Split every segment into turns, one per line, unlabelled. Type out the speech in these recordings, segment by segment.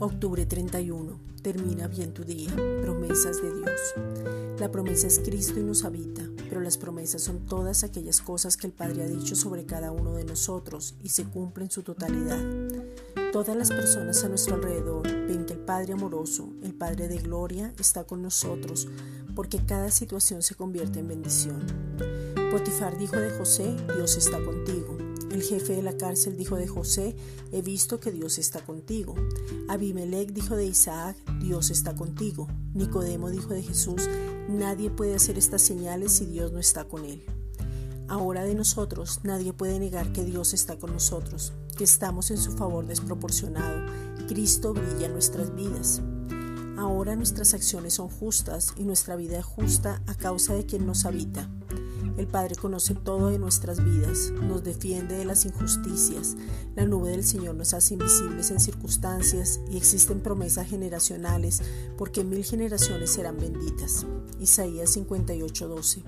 Octubre 31. Termina bien tu día. Promesas de Dios. La promesa es Cristo y nos habita, pero las promesas son todas aquellas cosas que el Padre ha dicho sobre cada uno de nosotros y se cumplen en su totalidad. Todas las personas a nuestro alrededor ven que el Padre amoroso, el Padre de gloria, está con nosotros, porque cada situación se convierte en bendición. Potifar dijo de José, Dios está contigo. El jefe de la cárcel dijo de José, he visto que Dios está contigo. Abimelech dijo de Isaac, Dios está contigo. Nicodemo dijo de Jesús, nadie puede hacer estas señales si Dios no está con él. Ahora de nosotros nadie puede negar que Dios está con nosotros, que estamos en su favor desproporcionado. Cristo brilla en nuestras vidas. Ahora nuestras acciones son justas y nuestra vida es justa a causa de quien nos habita. El Padre conoce todo de nuestras vidas, nos defiende de las injusticias. La nube del Señor nos hace invisibles en circunstancias y existen promesas generacionales porque mil generaciones serán benditas. Isaías 58:12.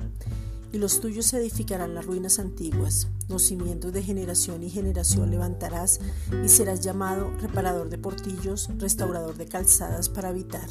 Y los tuyos edificarán las ruinas antiguas, los cimientos de generación y generación levantarás y serás llamado reparador de portillos, restaurador de calzadas para habitar.